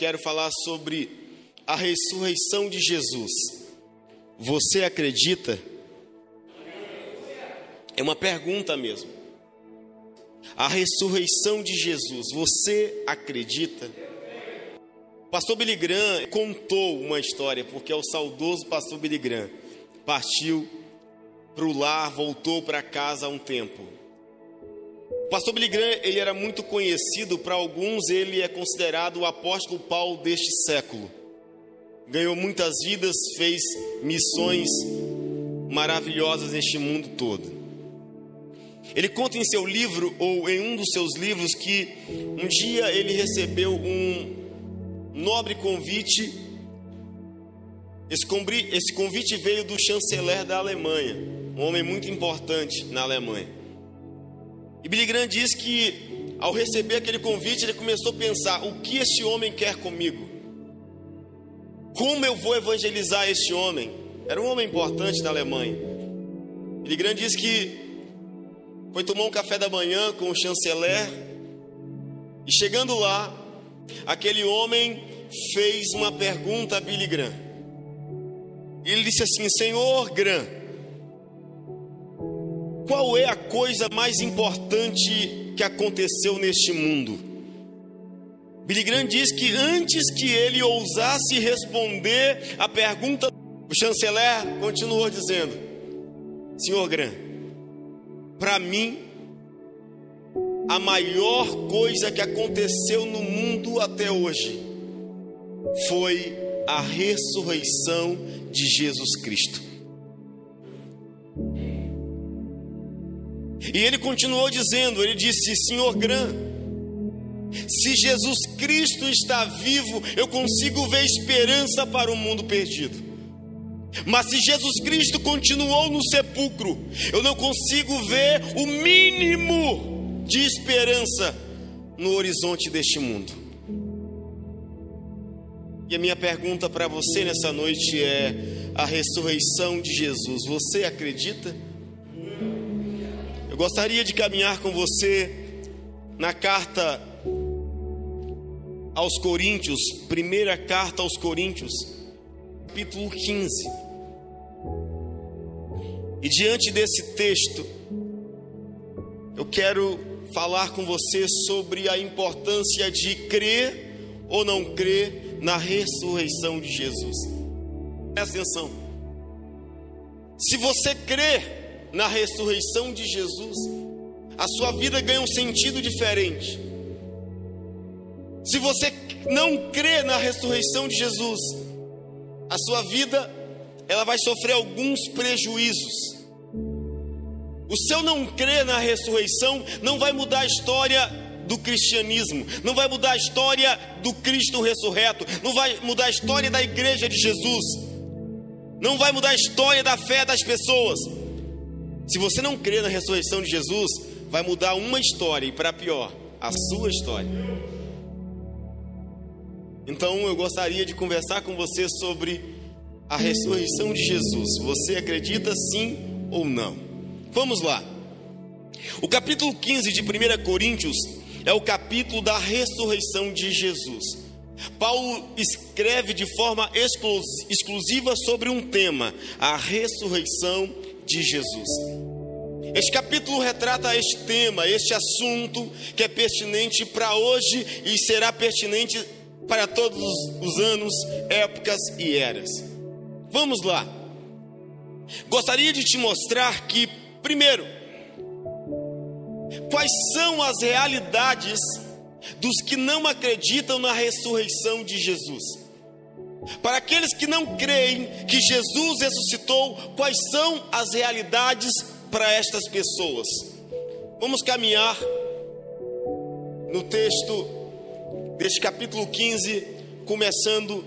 Quero falar sobre a ressurreição de Jesus. Você acredita? É uma pergunta mesmo. A ressurreição de Jesus, você acredita? pastor Billy Graham contou uma história, porque é o saudoso pastor Billy Graham partiu para o lar, voltou para casa há um tempo. Pastor Billy Graham, ele era muito conhecido, para alguns ele é considerado o apóstolo Paulo deste século. Ganhou muitas vidas, fez missões maravilhosas neste mundo todo. Ele conta em seu livro, ou em um dos seus livros, que um dia ele recebeu um nobre convite. Esse convite veio do chanceler da Alemanha, um homem muito importante na Alemanha. E Billy Graham diz que ao receber aquele convite, ele começou a pensar: o que este homem quer comigo? Como eu vou evangelizar este homem? Era um homem importante da Alemanha. Billy Graham diz que foi tomar um café da manhã com o chanceler e chegando lá, aquele homem fez uma pergunta a Billy Graham. Ele disse assim: Senhor Graham, qual é a coisa mais importante que aconteceu neste mundo? Billy Graham diz que antes que ele ousasse responder a pergunta, o chanceler continuou dizendo: Senhor Graham, para mim, a maior coisa que aconteceu no mundo até hoje foi a ressurreição de Jesus Cristo. E ele continuou dizendo: Ele disse, Senhor Gran, se Jesus Cristo está vivo, eu consigo ver esperança para o mundo perdido. Mas se Jesus Cristo continuou no sepulcro, eu não consigo ver o mínimo de esperança no horizonte deste mundo. E a minha pergunta para você nessa noite é: a ressurreição de Jesus, você acredita? Gostaria de caminhar com você na carta aos Coríntios, primeira carta aos Coríntios, capítulo 15. E diante desse texto, eu quero falar com você sobre a importância de crer ou não crer na ressurreição de Jesus. Presta atenção. Se você crer na ressurreição de Jesus, a sua vida ganha um sentido diferente. Se você não crê na ressurreição de Jesus, a sua vida ela vai sofrer alguns prejuízos. O seu não crer na ressurreição não vai mudar a história do cristianismo, não vai mudar a história do Cristo ressurreto, não vai mudar a história da igreja de Jesus, não vai mudar a história da fé das pessoas, se você não crê na ressurreição de Jesus, vai mudar uma história e para pior, a sua história. Então eu gostaria de conversar com você sobre a ressurreição de Jesus. Você acredita sim ou não? Vamos lá. O capítulo 15 de 1 Coríntios é o capítulo da ressurreição de Jesus. Paulo escreve de forma exclusiva sobre um tema, a ressurreição de Jesus. Este capítulo retrata este tema, este assunto que é pertinente para hoje e será pertinente para todos os anos, épocas e eras. Vamos lá. Gostaria de te mostrar que, primeiro, quais são as realidades dos que não acreditam na ressurreição de Jesus. Para aqueles que não creem que Jesus ressuscitou, quais são as realidades para estas pessoas? Vamos caminhar no texto deste capítulo 15, começando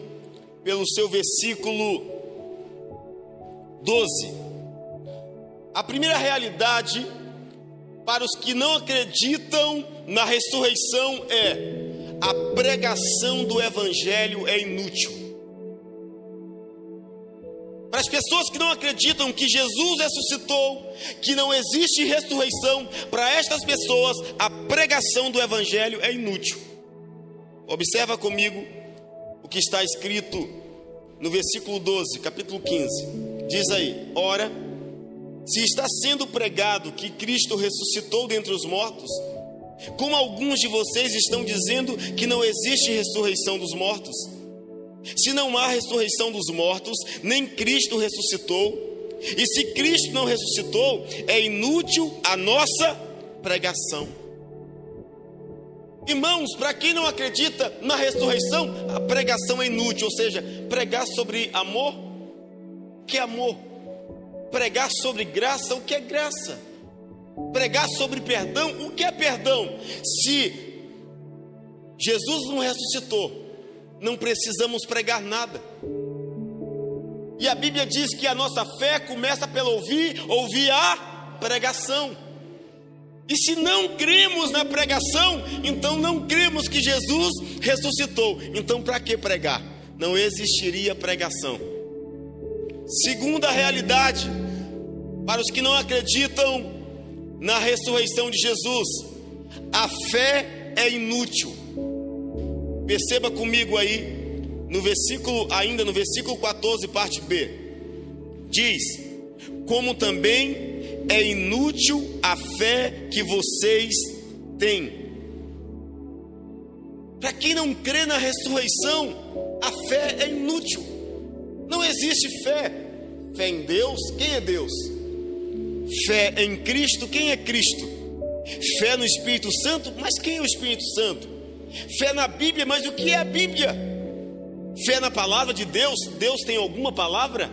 pelo seu versículo 12. A primeira realidade para os que não acreditam na ressurreição é: a pregação do evangelho é inútil. As pessoas que não acreditam que Jesus ressuscitou, que não existe ressurreição, para estas pessoas a pregação do evangelho é inútil. Observa comigo o que está escrito no versículo 12, capítulo 15. Diz aí: Ora, se está sendo pregado que Cristo ressuscitou dentre os mortos, como alguns de vocês estão dizendo que não existe ressurreição dos mortos? Se não há ressurreição dos mortos, nem Cristo ressuscitou, e se Cristo não ressuscitou, é inútil a nossa pregação. Irmãos, para quem não acredita na ressurreição, a pregação é inútil, ou seja, pregar sobre amor, que é amor? Pregar sobre graça, o que é graça? Pregar sobre perdão, o que é perdão? Se Jesus não ressuscitou, não precisamos pregar nada. E a Bíblia diz que a nossa fé começa pelo ouvir, ouvir a pregação. E se não cremos na pregação, então não cremos que Jesus ressuscitou. Então, para que pregar? Não existiria pregação. Segunda realidade, para os que não acreditam na ressurreição de Jesus, a fé é inútil. Perceba comigo aí, no versículo, ainda no versículo 14, parte B, diz: Como também é inútil a fé que vocês têm. Para quem não crê na ressurreição, a fé é inútil. Não existe fé. Fé em Deus, quem é Deus? Fé em Cristo, quem é Cristo? Fé no Espírito Santo, mas quem é o Espírito Santo? Fé na Bíblia, mas o que é a Bíblia? Fé na palavra de Deus, Deus tem alguma palavra?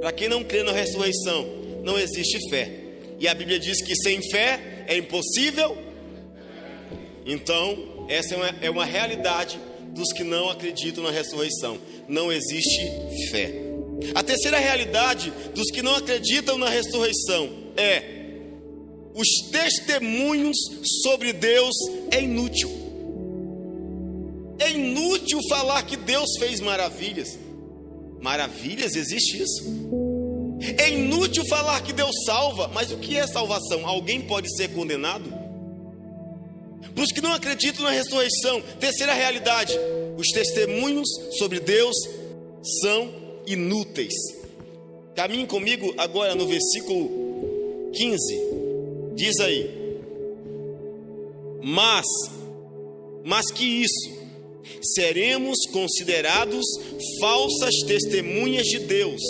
Para quem não crê na ressurreição, não existe fé. E a Bíblia diz que sem fé é impossível. Então, essa é uma, é uma realidade dos que não acreditam na ressurreição. Não existe fé. A terceira realidade dos que não acreditam na ressurreição é os testemunhos sobre Deus é inútil. Inútil falar que Deus fez maravilhas. Maravilhas, existe isso. É inútil falar que Deus salva, mas o que é salvação? Alguém pode ser condenado? Para os que não acreditam na ressurreição, terceira realidade: os testemunhos sobre Deus são inúteis. Caminhe comigo agora no versículo 15. Diz aí: Mas, mas que isso, seremos considerados falsas testemunhas de Deus,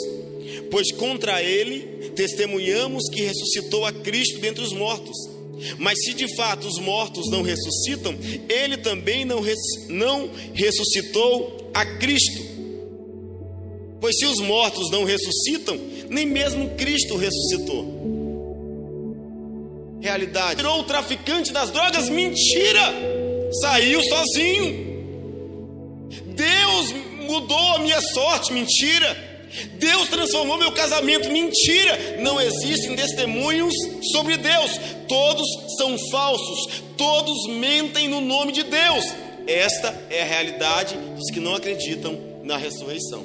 pois contra ele testemunhamos que ressuscitou a Cristo dentre os mortos. Mas se de fato os mortos não ressuscitam, ele também não, res, não ressuscitou a Cristo. Pois se os mortos não ressuscitam, nem mesmo Cristo ressuscitou. Realidade. Virou o traficante das drogas? Mentira! Saiu sozinho. Mudou a minha sorte? Mentira! Deus transformou meu casamento? Mentira! Não existem testemunhos sobre Deus. Todos são falsos. Todos mentem no nome de Deus. Esta é a realidade dos que não acreditam na ressurreição.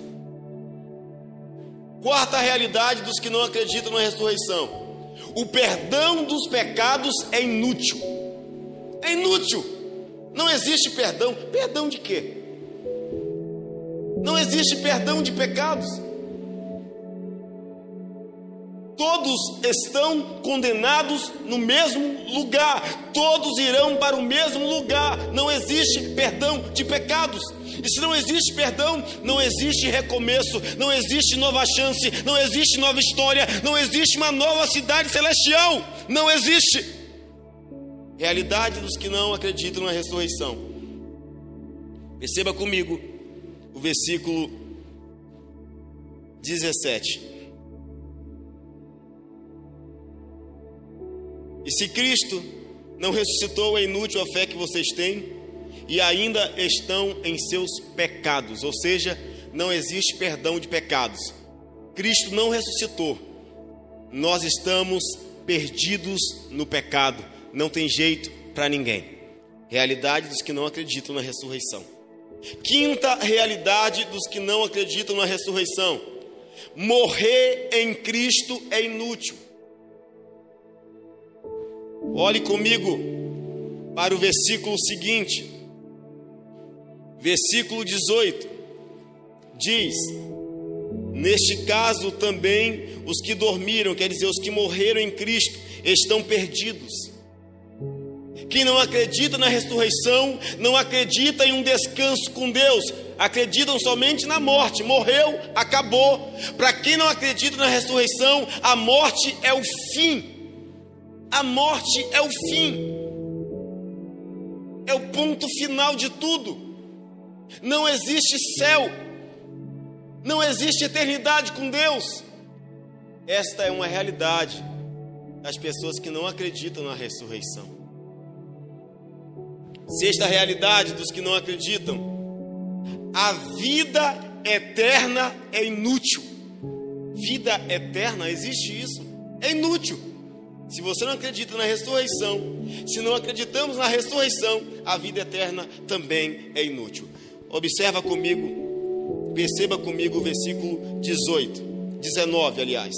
Quarta realidade dos que não acreditam na ressurreição: o perdão dos pecados é inútil. É inútil. Não existe perdão. Perdão de quê? Não existe perdão de pecados. Todos estão condenados no mesmo lugar, todos irão para o mesmo lugar. Não existe perdão de pecados. E se não existe perdão, não existe recomeço, não existe nova chance, não existe nova história, não existe uma nova cidade celestial. Não existe. Realidade dos que não acreditam na ressurreição. Perceba comigo o versículo 17. E se Cristo não ressuscitou, é inútil a fé que vocês têm e ainda estão em seus pecados, ou seja, não existe perdão de pecados. Cristo não ressuscitou, nós estamos perdidos no pecado, não tem jeito para ninguém. Realidade dos que não acreditam na ressurreição. Quinta realidade dos que não acreditam na ressurreição: morrer em Cristo é inútil. Olhe comigo para o versículo seguinte, versículo 18. Diz: Neste caso também os que dormiram, quer dizer, os que morreram em Cristo, estão perdidos. Quem não acredita na ressurreição, não acredita em um descanso com Deus, acreditam somente na morte. Morreu, acabou. Para quem não acredita na ressurreição, a morte é o fim. A morte é o fim, é o ponto final de tudo. Não existe céu, não existe eternidade com Deus. Esta é uma realidade das pessoas que não acreditam na ressurreição. Sexta realidade dos que não acreditam: a vida eterna é inútil. Vida eterna, existe isso? É inútil. Se você não acredita na ressurreição, se não acreditamos na ressurreição, a vida eterna também é inútil. Observa comigo, perceba comigo o versículo 18, 19, aliás.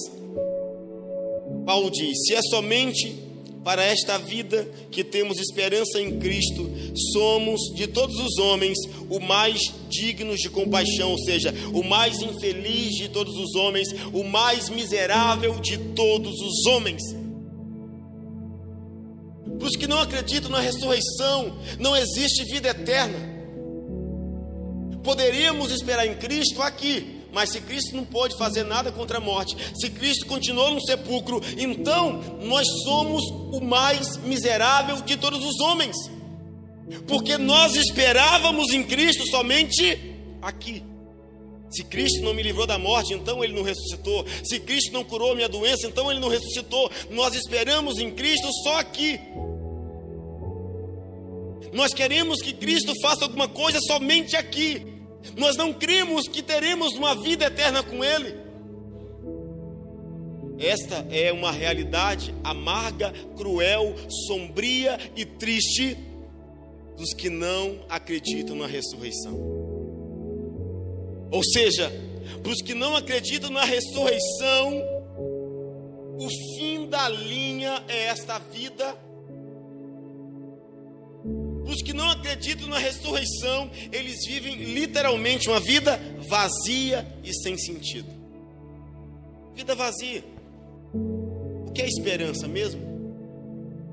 Paulo diz: Se é somente para esta vida que temos esperança em Cristo, somos de todos os homens o mais dignos de compaixão, ou seja, o mais infeliz de todos os homens, o mais miserável de todos os homens. Para os que não acreditam na ressurreição, não existe vida eterna. Poderíamos esperar em Cristo aqui, mas se Cristo não pôde fazer nada contra a morte, se Cristo continuou no sepulcro, então nós somos o mais miserável de todos os homens, porque nós esperávamos em Cristo somente aqui. Se Cristo não me livrou da morte, então Ele não ressuscitou. Se Cristo não curou minha doença, então Ele não ressuscitou. Nós esperamos em Cristo só aqui. Nós queremos que Cristo faça alguma coisa somente aqui. Nós não cremos que teremos uma vida eterna com Ele. Esta é uma realidade amarga, cruel, sombria e triste dos que não acreditam na ressurreição. Ou seja, para os que não acreditam na ressurreição, o fim da linha é esta vida que não acreditam na ressurreição, eles vivem literalmente uma vida vazia e sem sentido. Vida vazia. O que é esperança mesmo?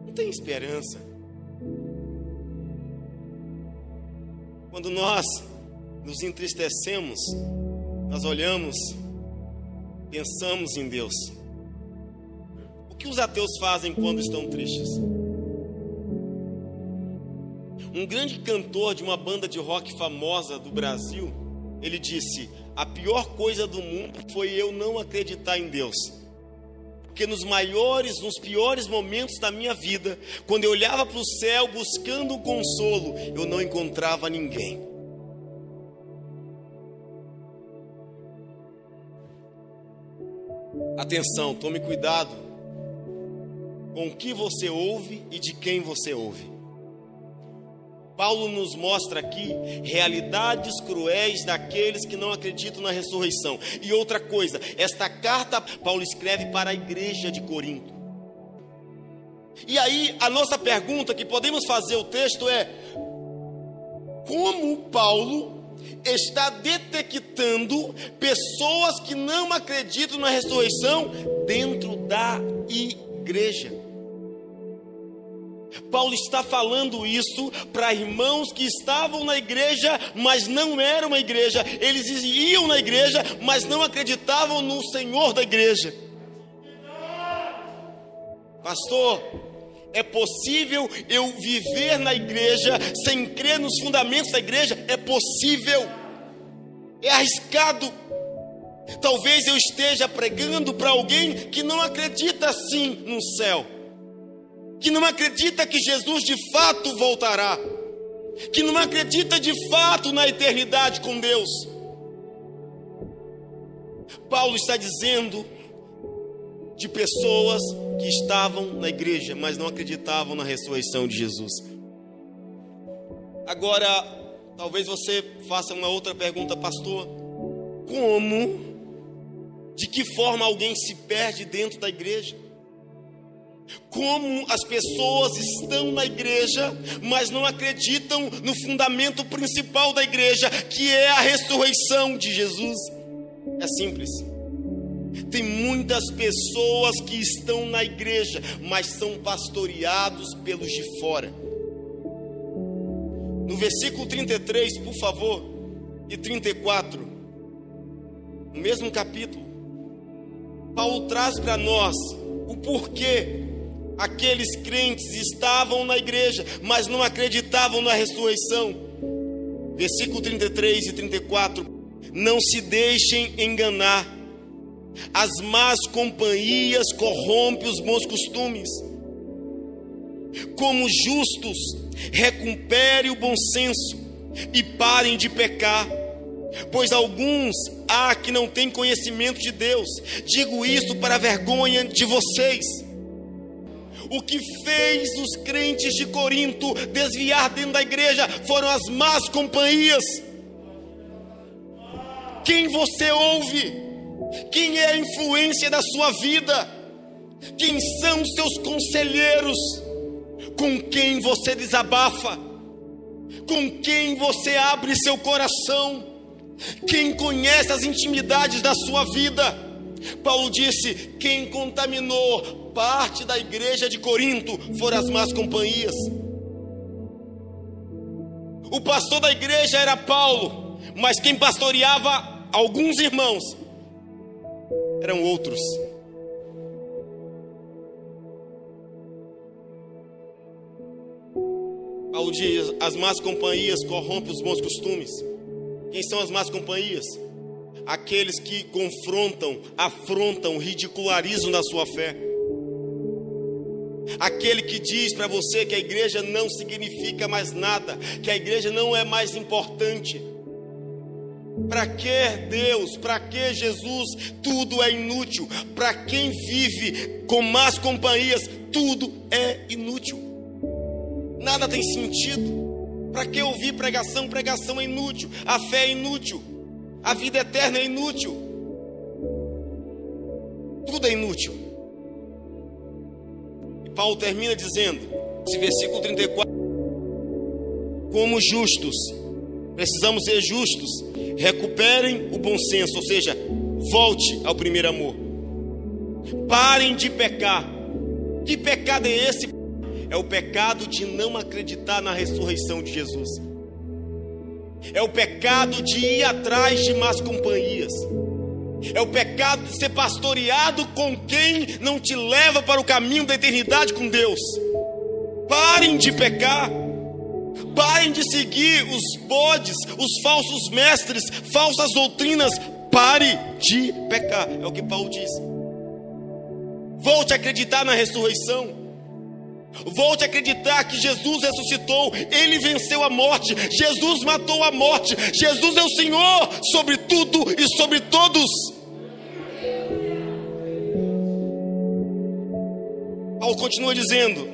Não tem esperança. Quando nós nos entristecemos, nós olhamos, pensamos em Deus. O que os ateus fazem quando estão tristes? Um grande cantor de uma banda de rock famosa do Brasil, ele disse: A pior coisa do mundo foi eu não acreditar em Deus. Porque nos maiores, nos piores momentos da minha vida, quando eu olhava para o céu buscando consolo, eu não encontrava ninguém. Atenção, tome cuidado com o que você ouve e de quem você ouve. Paulo nos mostra aqui realidades cruéis daqueles que não acreditam na ressurreição. E outra coisa, esta carta Paulo escreve para a igreja de Corinto. E aí a nossa pergunta que podemos fazer o texto é: como Paulo está detectando pessoas que não acreditam na ressurreição dentro da igreja. Paulo está falando isso para irmãos que estavam na igreja, mas não eram uma igreja. Eles iam na igreja, mas não acreditavam no Senhor da igreja. Pastor, é possível eu viver na igreja sem crer nos fundamentos da igreja? É possível. É arriscado. Talvez eu esteja pregando para alguém que não acredita assim no céu, que não acredita que Jesus de fato voltará, que não acredita de fato na eternidade com Deus. Paulo está dizendo de pessoas que estavam na igreja, mas não acreditavam na ressurreição de Jesus. Agora, talvez você faça uma outra pergunta, pastor: como, de que forma alguém se perde dentro da igreja? Como as pessoas estão na igreja, mas não acreditam no fundamento principal da igreja, que é a ressurreição de Jesus? É simples. Tem muitas pessoas que estão na igreja, mas são pastoreados pelos de fora. No versículo 33, por favor, e 34, no mesmo capítulo, Paulo traz para nós o porquê aqueles crentes estavam na igreja, mas não acreditavam na ressurreição. Versículo 33 e 34: Não se deixem enganar as más companhias corrompem os bons costumes. Como justos, recupere o bom senso e parem de pecar, pois alguns há que não têm conhecimento de Deus. Digo isto para a vergonha de vocês. O que fez os crentes de Corinto desviar dentro da igreja foram as más companhias. Quem você ouve? Quem é a influência da sua vida? Quem são os seus conselheiros? Com quem você desabafa? Com quem você abre seu coração? Quem conhece as intimidades da sua vida? Paulo disse: quem contaminou parte da igreja de Corinto foram as más companhias. O pastor da igreja era Paulo, mas quem pastoreava alguns irmãos eram outros. Paulo diz: as más companhias corrompem os bons costumes. Quem são as más companhias? Aqueles que confrontam, afrontam, ridicularizam da sua fé. Aquele que diz para você que a igreja não significa mais nada, que a igreja não é mais importante para que Deus? Para que Jesus? Tudo é inútil. Para quem vive com más companhias, tudo é inútil. Nada tem sentido. Para que ouvir pregação? Pregação é inútil. A fé é inútil. A vida eterna é inútil. Tudo é inútil. E Paulo termina dizendo, esse versículo 34, como justos, precisamos ser justos recuperem o bom senso, ou seja, volte ao primeiro amor. Parem de pecar. Que pecado é esse? É o pecado de não acreditar na ressurreição de Jesus. É o pecado de ir atrás de más companhias. É o pecado de ser pastoreado com quem não te leva para o caminho da eternidade com Deus. Parem de pecar. Parem de seguir os bodes, os falsos mestres, falsas doutrinas. Pare de pecar. É o que Paulo diz. Volte a acreditar na ressurreição. Volte a acreditar que Jesus ressuscitou, Ele venceu a morte, Jesus matou a morte, Jesus é o Senhor sobre tudo e sobre todos. Paulo continua dizendo: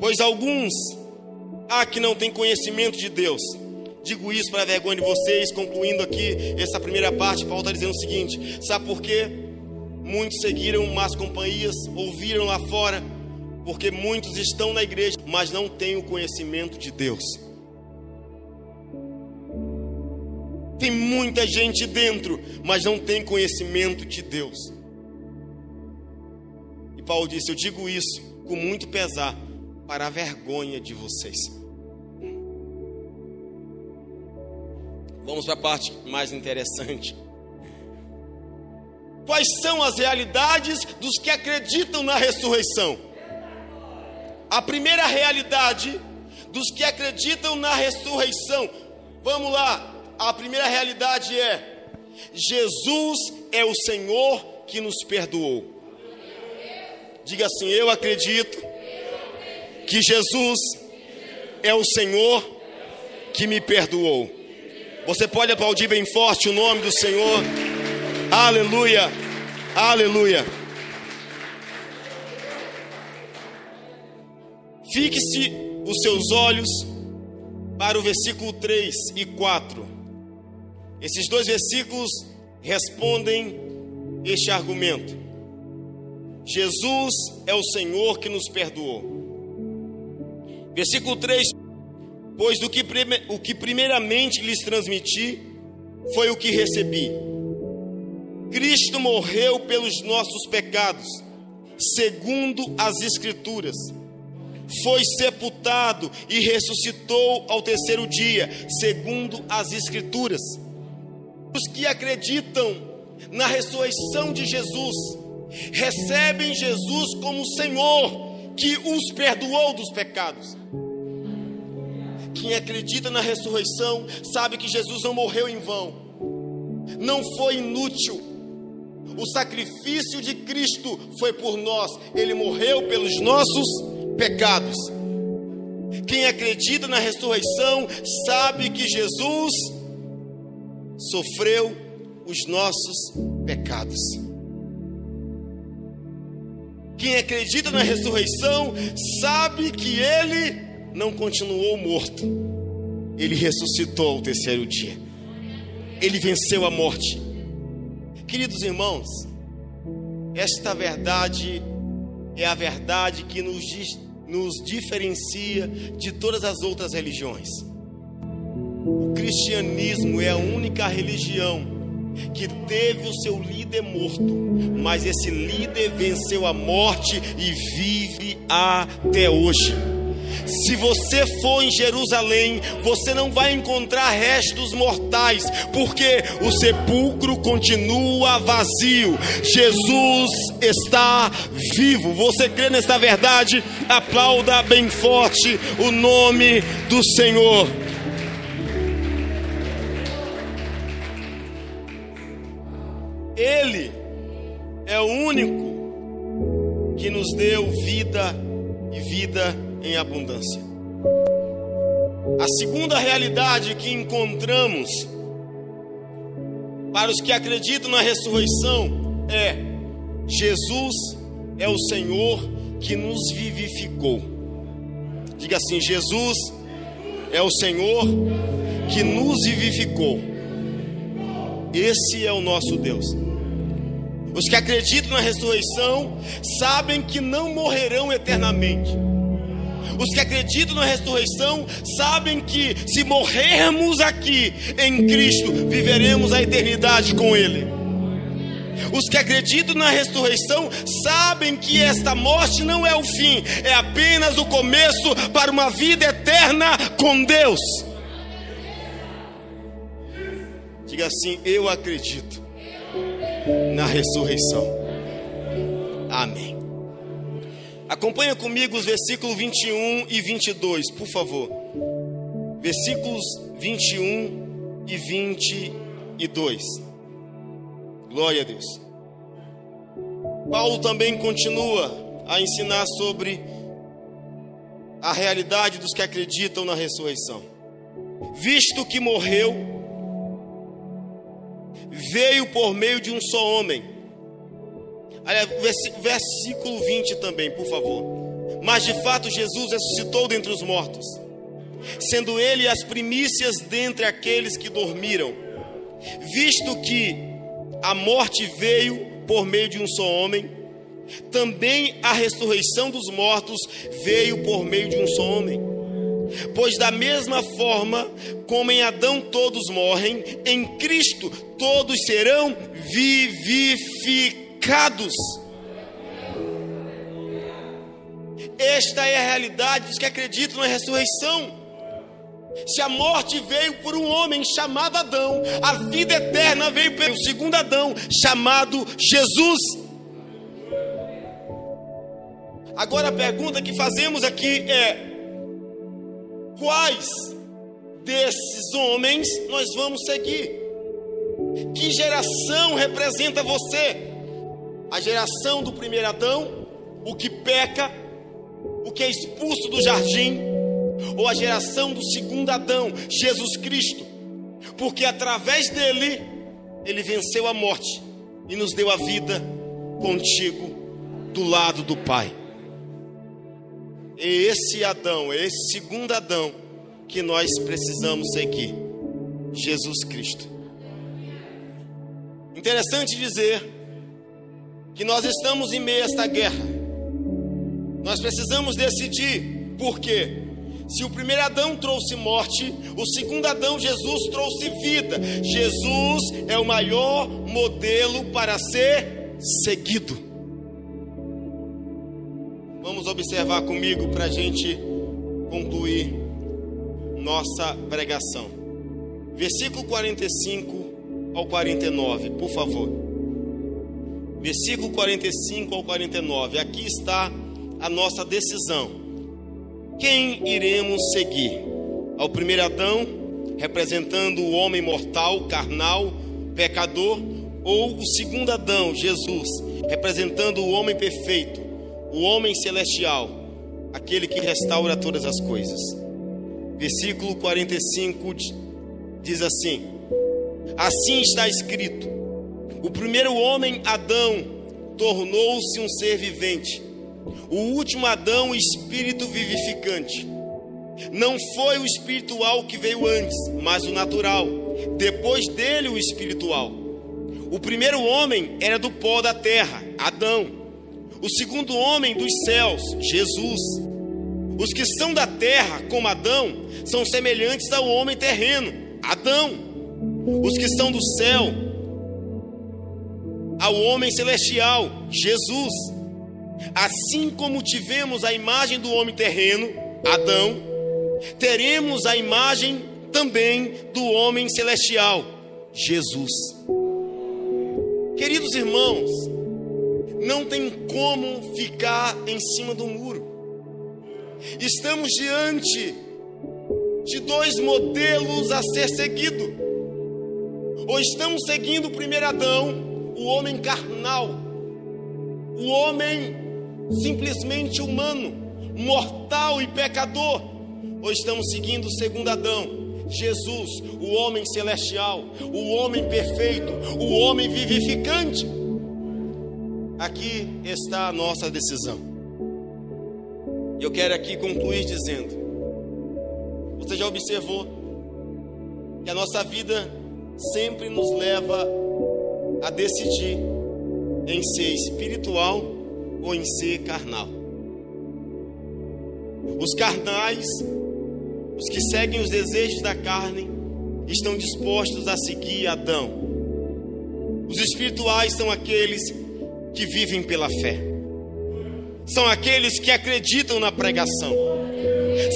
Pois alguns ah, que não tem conhecimento de Deus. Digo isso para a vergonha de vocês, concluindo aqui essa primeira parte. Paulo está dizendo o seguinte: sabe por quê? Muitos seguiram más companhias, ouviram lá fora, porque muitos estão na igreja, mas não têm o conhecimento de Deus. Tem muita gente dentro, mas não tem conhecimento de Deus. E Paulo disse: Eu digo isso com muito pesar, para a vergonha de vocês. Vamos para a parte mais interessante. Quais são as realidades dos que acreditam na ressurreição? A primeira realidade dos que acreditam na ressurreição. Vamos lá. A primeira realidade é: Jesus é o Senhor que nos perdoou. Diga assim: Eu acredito que Jesus é o Senhor que me perdoou. Você pode aplaudir bem forte o nome do Senhor. Aleluia, aleluia. Fixe os seus olhos para o versículo 3 e 4. Esses dois versículos respondem este argumento. Jesus é o Senhor que nos perdoou. Versículo 3: Pois do que, o que primeiramente lhes transmiti foi o que recebi. Cristo morreu pelos nossos pecados, segundo as Escrituras foi sepultado e ressuscitou ao terceiro dia, segundo as Escrituras. Os que acreditam na ressurreição de Jesus recebem Jesus como Senhor que os perdoou dos pecados. Quem acredita na ressurreição sabe que Jesus não morreu em vão, não foi inútil. O sacrifício de Cristo foi por nós, ele morreu pelos nossos pecados. Quem acredita na ressurreição sabe que Jesus sofreu os nossos pecados. Quem acredita na ressurreição sabe que ele não continuou morto, ele ressuscitou ao terceiro dia, ele venceu a morte. Queridos irmãos, esta verdade é a verdade que nos diz nos diferencia de todas as outras religiões. O cristianismo é a única religião que teve o seu líder morto, mas esse líder venceu a morte e vive até hoje. Se você for em Jerusalém, você não vai encontrar restos mortais, porque o sepulcro continua vazio. Jesus está vivo. Você crê nesta verdade? Aplauda bem forte o nome do Senhor. Ele é o único que nos deu vida e vida em abundância. A segunda realidade que encontramos para os que acreditam na ressurreição é: Jesus é o Senhor que nos vivificou. Diga assim: Jesus é o Senhor que nos vivificou. Esse é o nosso Deus. Os que acreditam na ressurreição sabem que não morrerão eternamente os que acreditam na ressurreição sabem que se morrermos aqui em Cristo, viveremos a eternidade com Ele. Os que acreditam na ressurreição sabem que esta morte não é o fim, é apenas o começo para uma vida eterna com Deus. Diga assim: Eu acredito na ressurreição. Amém. Acompanha comigo os versículos 21 e 22, por favor. Versículos 21 e 22. Glória a Deus. Paulo também continua a ensinar sobre a realidade dos que acreditam na ressurreição. Visto que morreu, veio por meio de um só homem Aliás, versículo 20 também, por favor. Mas de fato Jesus ressuscitou dentre os mortos, sendo ele as primícias dentre aqueles que dormiram, visto que a morte veio por meio de um só homem, também a ressurreição dos mortos veio por meio de um só homem. Pois da mesma forma como em Adão todos morrem, em Cristo todos serão vivificados. Esta é a realidade dos que acreditam na ressurreição. Se a morte veio por um homem chamado Adão, a vida eterna veio pelo segundo Adão, chamado Jesus. Agora a pergunta que fazemos aqui é: quais desses homens nós vamos seguir? Que geração representa você? A geração do primeiro Adão, o que peca, o que é expulso do jardim, ou a geração do segundo Adão, Jesus Cristo, porque através dele, ele venceu a morte e nos deu a vida contigo do lado do Pai. É esse Adão, é esse segundo Adão que nós precisamos seguir, Jesus Cristo. Interessante dizer que nós estamos em meio a esta guerra. Nós precisamos decidir por quê? Se o primeiro Adão trouxe morte, o segundo Adão, Jesus, trouxe vida. Jesus é o maior modelo para ser seguido. Vamos observar comigo para a gente concluir nossa pregação. Versículo 45 ao 49, por favor. Versículo 45 ao 49. Aqui está a nossa decisão quem iremos seguir? Ao primeiro Adão, representando o homem mortal, carnal, pecador, ou o segundo Adão, Jesus, representando o homem perfeito, o homem celestial, aquele que restaura todas as coisas. Versículo 45 diz assim: Assim está escrito: O primeiro homem, Adão, tornou-se um ser vivente o último Adão, espírito vivificante. Não foi o espiritual que veio antes, mas o natural. Depois dele, o espiritual. O primeiro homem era do pó da terra, Adão. O segundo homem dos céus, Jesus. Os que são da terra, como Adão, são semelhantes ao homem terreno, Adão. Os que são do céu, ao homem celestial, Jesus. Assim como tivemos a imagem do homem terreno, Adão, teremos a imagem também do homem celestial, Jesus. Queridos irmãos, não tem como ficar em cima do muro. Estamos diante de dois modelos a ser seguido. Ou estamos seguindo o primeiro Adão, o homem carnal, o homem simplesmente humano, mortal e pecador, ou estamos seguindo o segundo Adão, Jesus, o homem celestial, o homem perfeito, o homem vivificante? Aqui está a nossa decisão. Eu quero aqui concluir dizendo: você já observou que a nossa vida sempre nos leva a decidir em ser espiritual ou em ser carnal. Os carnais, os que seguem os desejos da carne, estão dispostos a seguir Adão. Os espirituais são aqueles que vivem pela fé. São aqueles que acreditam na pregação.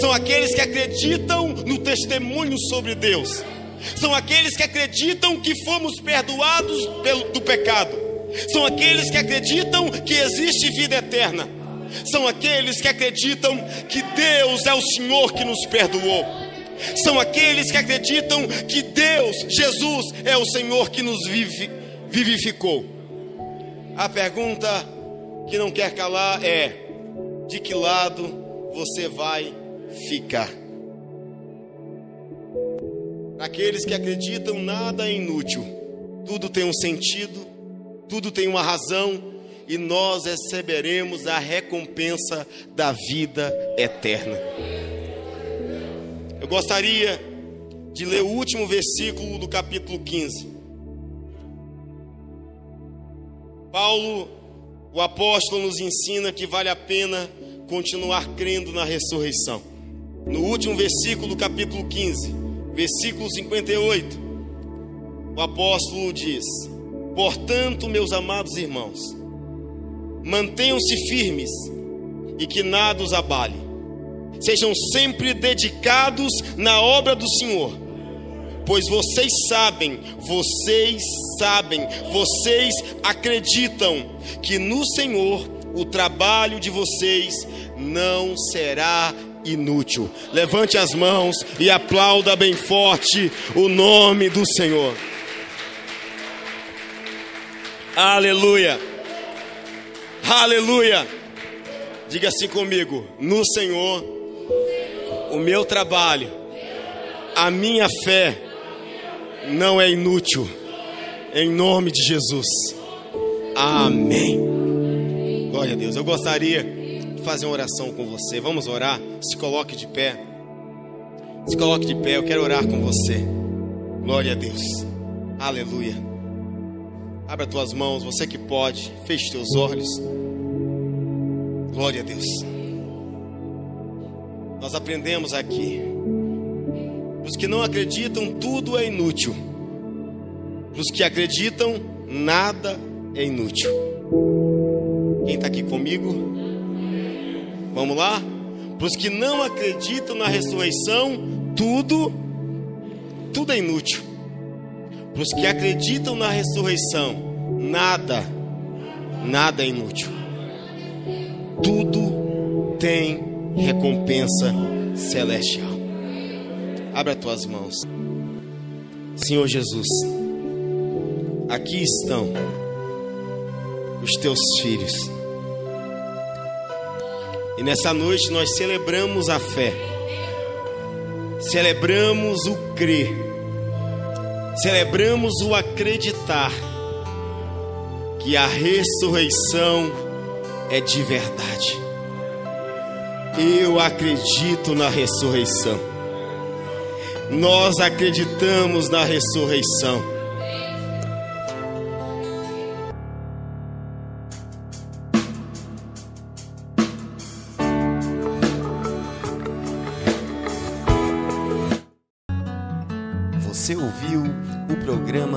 São aqueles que acreditam no testemunho sobre Deus. São aqueles que acreditam que fomos perdoados pelo, do pecado são aqueles que acreditam que existe vida eterna, são aqueles que acreditam que Deus é o Senhor que nos perdoou, são aqueles que acreditam que Deus, Jesus, é o Senhor que nos vivificou. A pergunta que não quer calar é: de que lado você vai ficar? Aqueles que acreditam nada é inútil, tudo tem um sentido, tudo tem uma razão e nós receberemos a recompensa da vida eterna. Eu gostaria de ler o último versículo do capítulo 15. Paulo, o apóstolo, nos ensina que vale a pena continuar crendo na ressurreição. no último versículo do capítulo 15, versículo 58, o apóstolo diz: Portanto, meus amados irmãos, mantenham-se firmes e que nada os abale. Sejam sempre dedicados na obra do Senhor, pois vocês sabem, vocês sabem, vocês acreditam que no Senhor o trabalho de vocês não será inútil. Levante as mãos e aplauda bem forte o nome do Senhor. Aleluia. Aleluia. Diga assim comigo: no Senhor, o meu trabalho, a minha fé não é inútil. Em nome de Jesus. Amém. Glória a Deus. Eu gostaria fazer uma oração com você. Vamos orar? Se coloque de pé. Se coloque de pé. Eu quero orar com você. Glória a Deus. Aleluia. Abra tuas mãos, você que pode. Feche teus olhos. Glória a Deus. Nós aprendemos aqui. Os que não acreditam, tudo é inútil. Os que acreditam, nada é inútil. Quem está aqui comigo? Vamos lá? Para os que não acreditam na ressurreição, tudo, tudo é inútil. Para os que acreditam na ressurreição, nada, nada é inútil. Tudo tem recompensa celestial. Abra tuas mãos. Senhor Jesus, aqui estão os teus filhos. E nessa noite nós celebramos a fé, celebramos o crer, celebramos o acreditar que a ressurreição é de verdade. Eu acredito na ressurreição. Nós acreditamos na ressurreição.